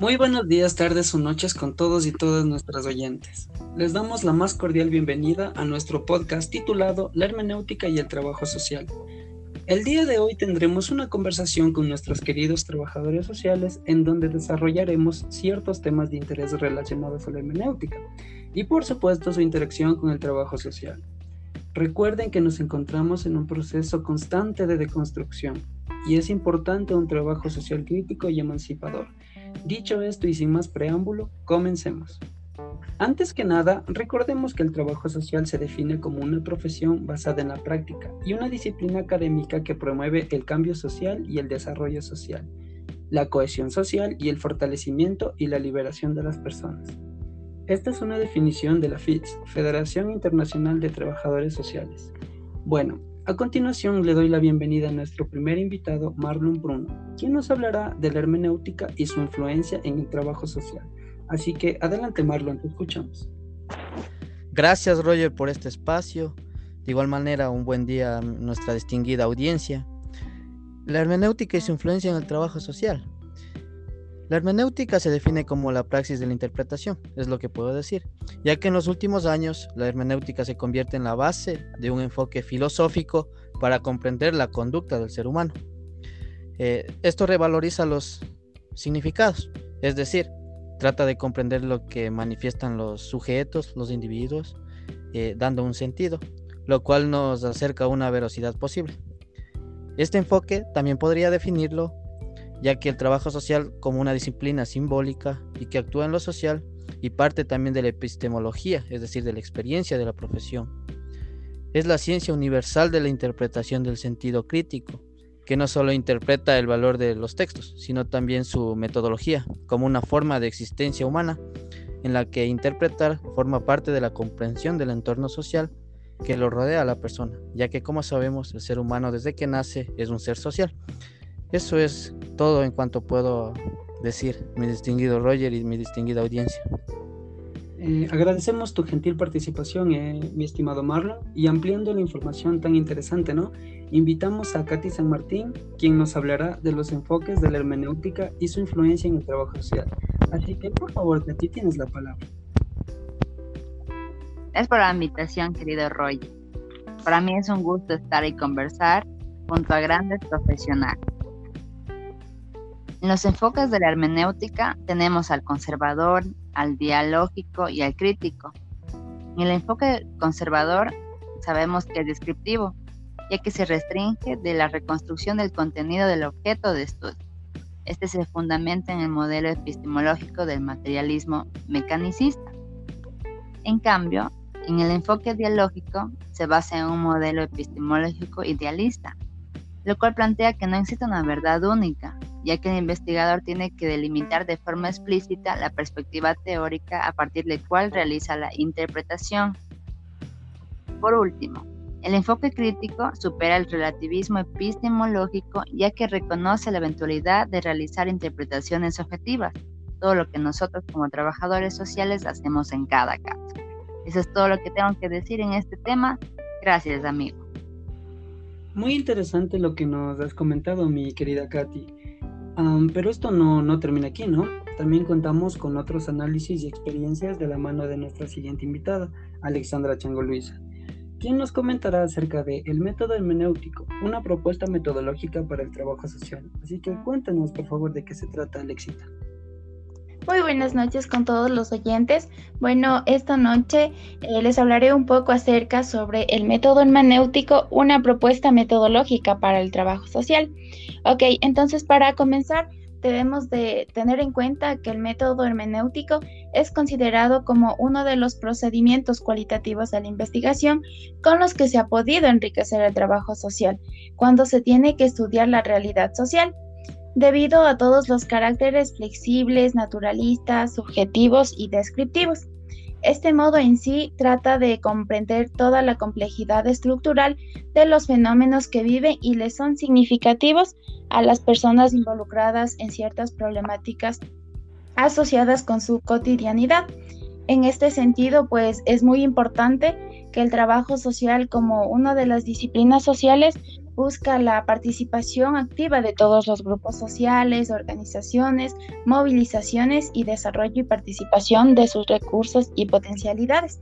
Muy buenos días, tardes o noches con todos y todas nuestras oyentes. Les damos la más cordial bienvenida a nuestro podcast titulado La hermenéutica y el trabajo social. El día de hoy tendremos una conversación con nuestros queridos trabajadores sociales en donde desarrollaremos ciertos temas de interés relacionados a la hermenéutica y por supuesto su interacción con el trabajo social. Recuerden que nos encontramos en un proceso constante de deconstrucción y es importante un trabajo social crítico y emancipador Dicho esto y sin más preámbulo, comencemos. Antes que nada, recordemos que el trabajo social se define como una profesión basada en la práctica y una disciplina académica que promueve el cambio social y el desarrollo social, la cohesión social y el fortalecimiento y la liberación de las personas. Esta es una definición de la FITS, Federación Internacional de Trabajadores Sociales. Bueno, a continuación le doy la bienvenida a nuestro primer invitado, Marlon Bruno, quien nos hablará de la hermenéutica y su influencia en el trabajo social. Así que adelante Marlon, te escuchamos. Gracias Roger por este espacio. De igual manera, un buen día a nuestra distinguida audiencia. La hermenéutica y su influencia en el trabajo social. La hermenéutica se define como la praxis de la interpretación, es lo que puedo decir, ya que en los últimos años la hermenéutica se convierte en la base de un enfoque filosófico para comprender la conducta del ser humano. Eh, esto revaloriza los significados, es decir, trata de comprender lo que manifiestan los sujetos, los individuos, eh, dando un sentido, lo cual nos acerca a una velocidad posible. Este enfoque también podría definirlo ya que el trabajo social como una disciplina simbólica y que actúa en lo social y parte también de la epistemología, es decir, de la experiencia de la profesión. Es la ciencia universal de la interpretación del sentido crítico, que no solo interpreta el valor de los textos, sino también su metodología, como una forma de existencia humana, en la que interpretar forma parte de la comprensión del entorno social que lo rodea a la persona, ya que como sabemos el ser humano desde que nace es un ser social. Eso es todo en cuanto puedo decir, mi distinguido Roger y mi distinguida audiencia. Eh, agradecemos tu gentil participación, eh, mi estimado Marlon, y ampliando la información tan interesante, ¿no? Invitamos a Katy San Martín, quien nos hablará de los enfoques de la hermenéutica y su influencia en el trabajo social. Así que, por favor, Katy, tienes la palabra. Gracias por la invitación, querido Roger. Para mí es un gusto estar y conversar junto a grandes profesionales. En los enfoques de la hermenéutica tenemos al conservador, al dialógico y al crítico. En el enfoque conservador sabemos que es descriptivo, ya que se restringe de la reconstrucción del contenido del objeto de estudio. Este se fundamenta en el modelo epistemológico del materialismo mecanicista. En cambio, en el enfoque dialógico se basa en un modelo epistemológico idealista, lo cual plantea que no existe una verdad única, ya que el investigador tiene que delimitar de forma explícita la perspectiva teórica a partir de cual realiza la interpretación. Por último, el enfoque crítico supera el relativismo epistemológico ya que reconoce la eventualidad de realizar interpretaciones objetivas, todo lo que nosotros como trabajadores sociales hacemos en cada caso. Eso es todo lo que tengo que decir en este tema. Gracias, amigo. Muy interesante lo que nos has comentado, mi querida Katy pero esto no, no termina aquí, ¿no? También contamos con otros análisis y experiencias de la mano de nuestra siguiente invitada, Alexandra Chango Luisa, quien nos comentará acerca de el método hermenéutico, una propuesta metodológica para el trabajo social. Así que cuéntanos, por favor, de qué se trata, Alexita. Muy buenas noches con todos los oyentes. Bueno, esta noche eh, les hablaré un poco acerca sobre el método hermenéutico, una propuesta metodológica para el trabajo social. Ok, entonces para comenzar debemos de tener en cuenta que el método hermenéutico es considerado como uno de los procedimientos cualitativos de la investigación con los que se ha podido enriquecer el trabajo social cuando se tiene que estudiar la realidad social debido a todos los caracteres flexibles, naturalistas, subjetivos y descriptivos. Este modo en sí trata de comprender toda la complejidad estructural de los fenómenos que viven y les son significativos a las personas involucradas en ciertas problemáticas asociadas con su cotidianidad. En este sentido, pues es muy importante que el trabajo social como una de las disciplinas sociales busca la participación activa de todos los grupos sociales, organizaciones, movilizaciones y desarrollo y participación de sus recursos y potencialidades.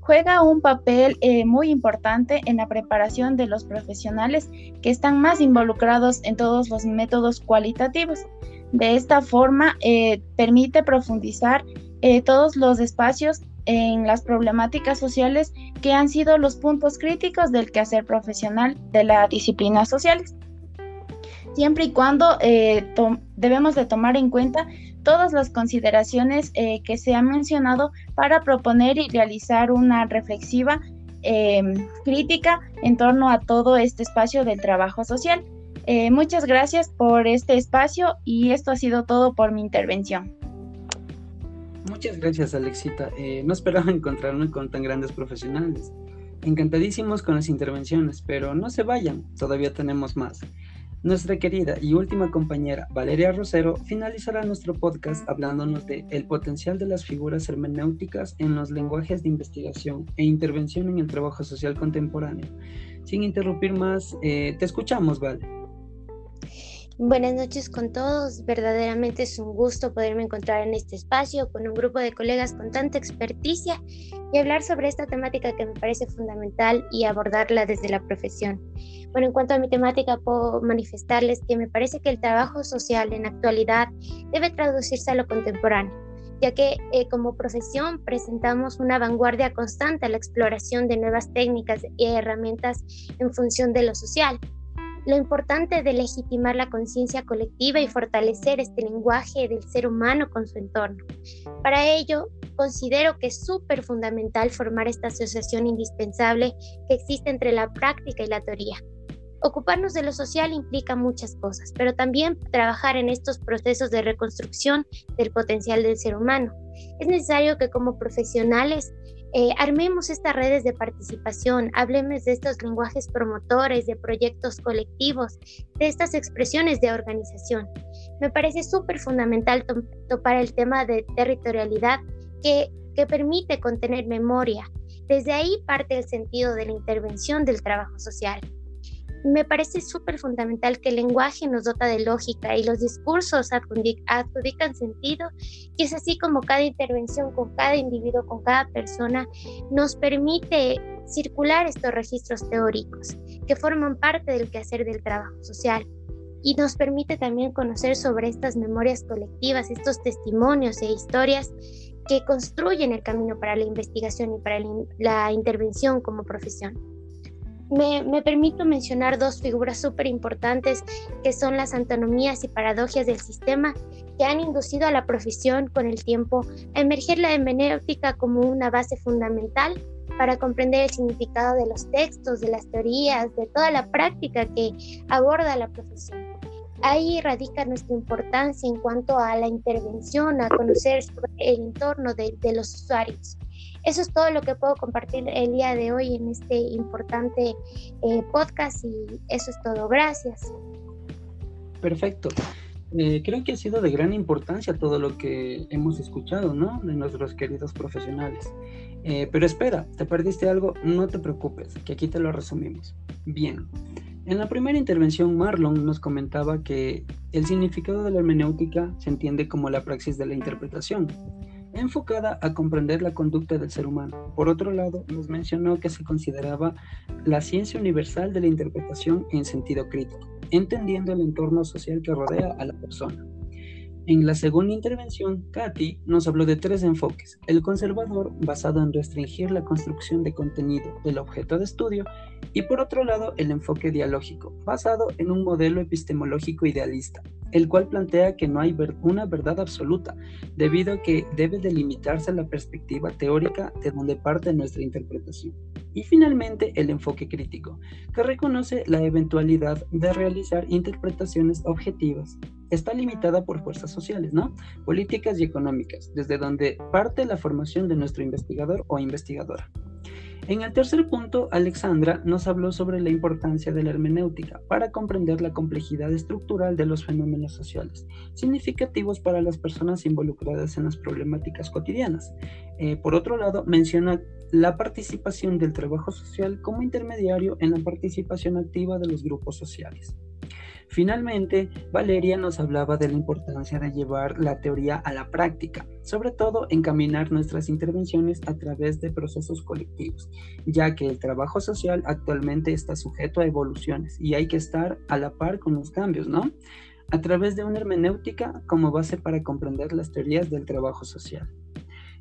Juega un papel eh, muy importante en la preparación de los profesionales que están más involucrados en todos los métodos cualitativos. De esta forma, eh, permite profundizar eh, todos los espacios en las problemáticas sociales que han sido los puntos críticos del quehacer profesional de las disciplinas sociales. Siempre y cuando eh, debemos de tomar en cuenta todas las consideraciones eh, que se han mencionado para proponer y realizar una reflexiva em, crítica en torno a todo este espacio del trabajo social. Eh, muchas gracias por este espacio y esto ha sido todo por mi intervención. Muchas gracias, Alexita. Eh, no esperaba encontrarme con tan grandes profesionales. Encantadísimos con las intervenciones, pero no se vayan, todavía tenemos más. Nuestra querida y última compañera Valeria Rosero finalizará nuestro podcast hablándonos de el potencial de las figuras hermenéuticas en los lenguajes de investigación e intervención en el trabajo social contemporáneo. Sin interrumpir más, eh, te escuchamos, Vale. Buenas noches con todos. Verdaderamente es un gusto poderme encontrar en este espacio con un grupo de colegas con tanta experticia y hablar sobre esta temática que me parece fundamental y abordarla desde la profesión. Bueno, en cuanto a mi temática, puedo manifestarles que me parece que el trabajo social en actualidad debe traducirse a lo contemporáneo, ya que eh, como profesión presentamos una vanguardia constante a la exploración de nuevas técnicas y herramientas en función de lo social lo importante de legitimar la conciencia colectiva y fortalecer este lenguaje del ser humano con su entorno. Para ello, considero que es súper fundamental formar esta asociación indispensable que existe entre la práctica y la teoría. Ocuparnos de lo social implica muchas cosas, pero también trabajar en estos procesos de reconstrucción del potencial del ser humano. Es necesario que como profesionales eh, armemos estas redes de participación, hablemos de estos lenguajes promotores, de proyectos colectivos, de estas expresiones de organización. Me parece súper fundamental topar el tema de territorialidad que, que permite contener memoria. Desde ahí parte el sentido de la intervención del trabajo social me parece súper fundamental que el lenguaje nos dota de lógica y los discursos adjudican sentido y es así como cada intervención con cada individuo, con cada persona, nos permite circular estos registros teóricos que forman parte del quehacer del trabajo social y nos permite también conocer sobre estas memorias colectivas, estos testimonios e historias que construyen el camino para la investigación y para la intervención como profesión. Me, permito mencionar dos figuras súper importantes que son las antonomías y paradojas del sistema que han inducido a la profesión con el tiempo a emerger la hermenéutica como una base fundamental para comprender el significado de los textos, de las teorías, de toda la práctica que aborda la profesión. Ahí radica nuestra importancia en cuanto a la intervención, a conocer el entorno de los usuarios. Eso es todo lo que puedo compartir el día de hoy en este importante eh, podcast y eso es todo. Gracias. Perfecto. Eh, creo que ha sido de gran importancia todo lo que hemos escuchado, ¿no? De nuestros queridos profesionales. Eh, pero espera, ¿te perdiste algo? No te preocupes, que aquí te lo resumimos. Bien. En la primera intervención, Marlon nos comentaba que el significado de la hermenéutica se entiende como la praxis de la interpretación, enfocada a comprender la conducta del ser humano. Por otro lado, nos mencionó que se consideraba la ciencia universal de la interpretación en sentido crítico, entendiendo el entorno social que rodea a la persona. En la segunda intervención, Katy nos habló de tres enfoques. El conservador, basado en restringir la construcción de contenido del objeto de estudio, y por otro lado, el enfoque dialógico, basado en un modelo epistemológico idealista, el cual plantea que no hay una verdad absoluta, debido a que debe delimitarse la perspectiva teórica de donde parte nuestra interpretación. Y finalmente, el enfoque crítico, que reconoce la eventualidad de realizar interpretaciones objetivas. Está limitada por fuerzas sociales, ¿no? Políticas y económicas, desde donde parte la formación de nuestro investigador o investigadora. En el tercer punto, Alexandra nos habló sobre la importancia de la hermenéutica para comprender la complejidad estructural de los fenómenos sociales, significativos para las personas involucradas en las problemáticas cotidianas. Eh, por otro lado, menciona la participación del trabajo social como intermediario en la participación activa de los grupos sociales. Finalmente, Valeria nos hablaba de la importancia de llevar la teoría a la práctica, sobre todo encaminar nuestras intervenciones a través de procesos colectivos, ya que el trabajo social actualmente está sujeto a evoluciones y hay que estar a la par con los cambios, ¿no? A través de una hermenéutica como base para comprender las teorías del trabajo social.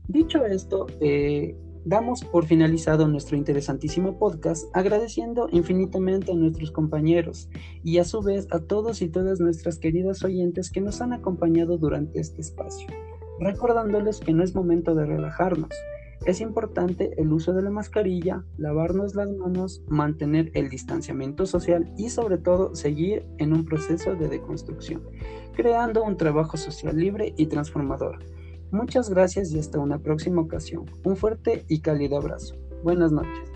Dicho esto, eh, Damos por finalizado nuestro interesantísimo podcast agradeciendo infinitamente a nuestros compañeros y a su vez a todos y todas nuestras queridas oyentes que nos han acompañado durante este espacio, recordándoles que no es momento de relajarnos. Es importante el uso de la mascarilla, lavarnos las manos, mantener el distanciamiento social y sobre todo seguir en un proceso de deconstrucción, creando un trabajo social libre y transformador Muchas gracias y hasta una próxima ocasión. Un fuerte y cálido abrazo. Buenas noches.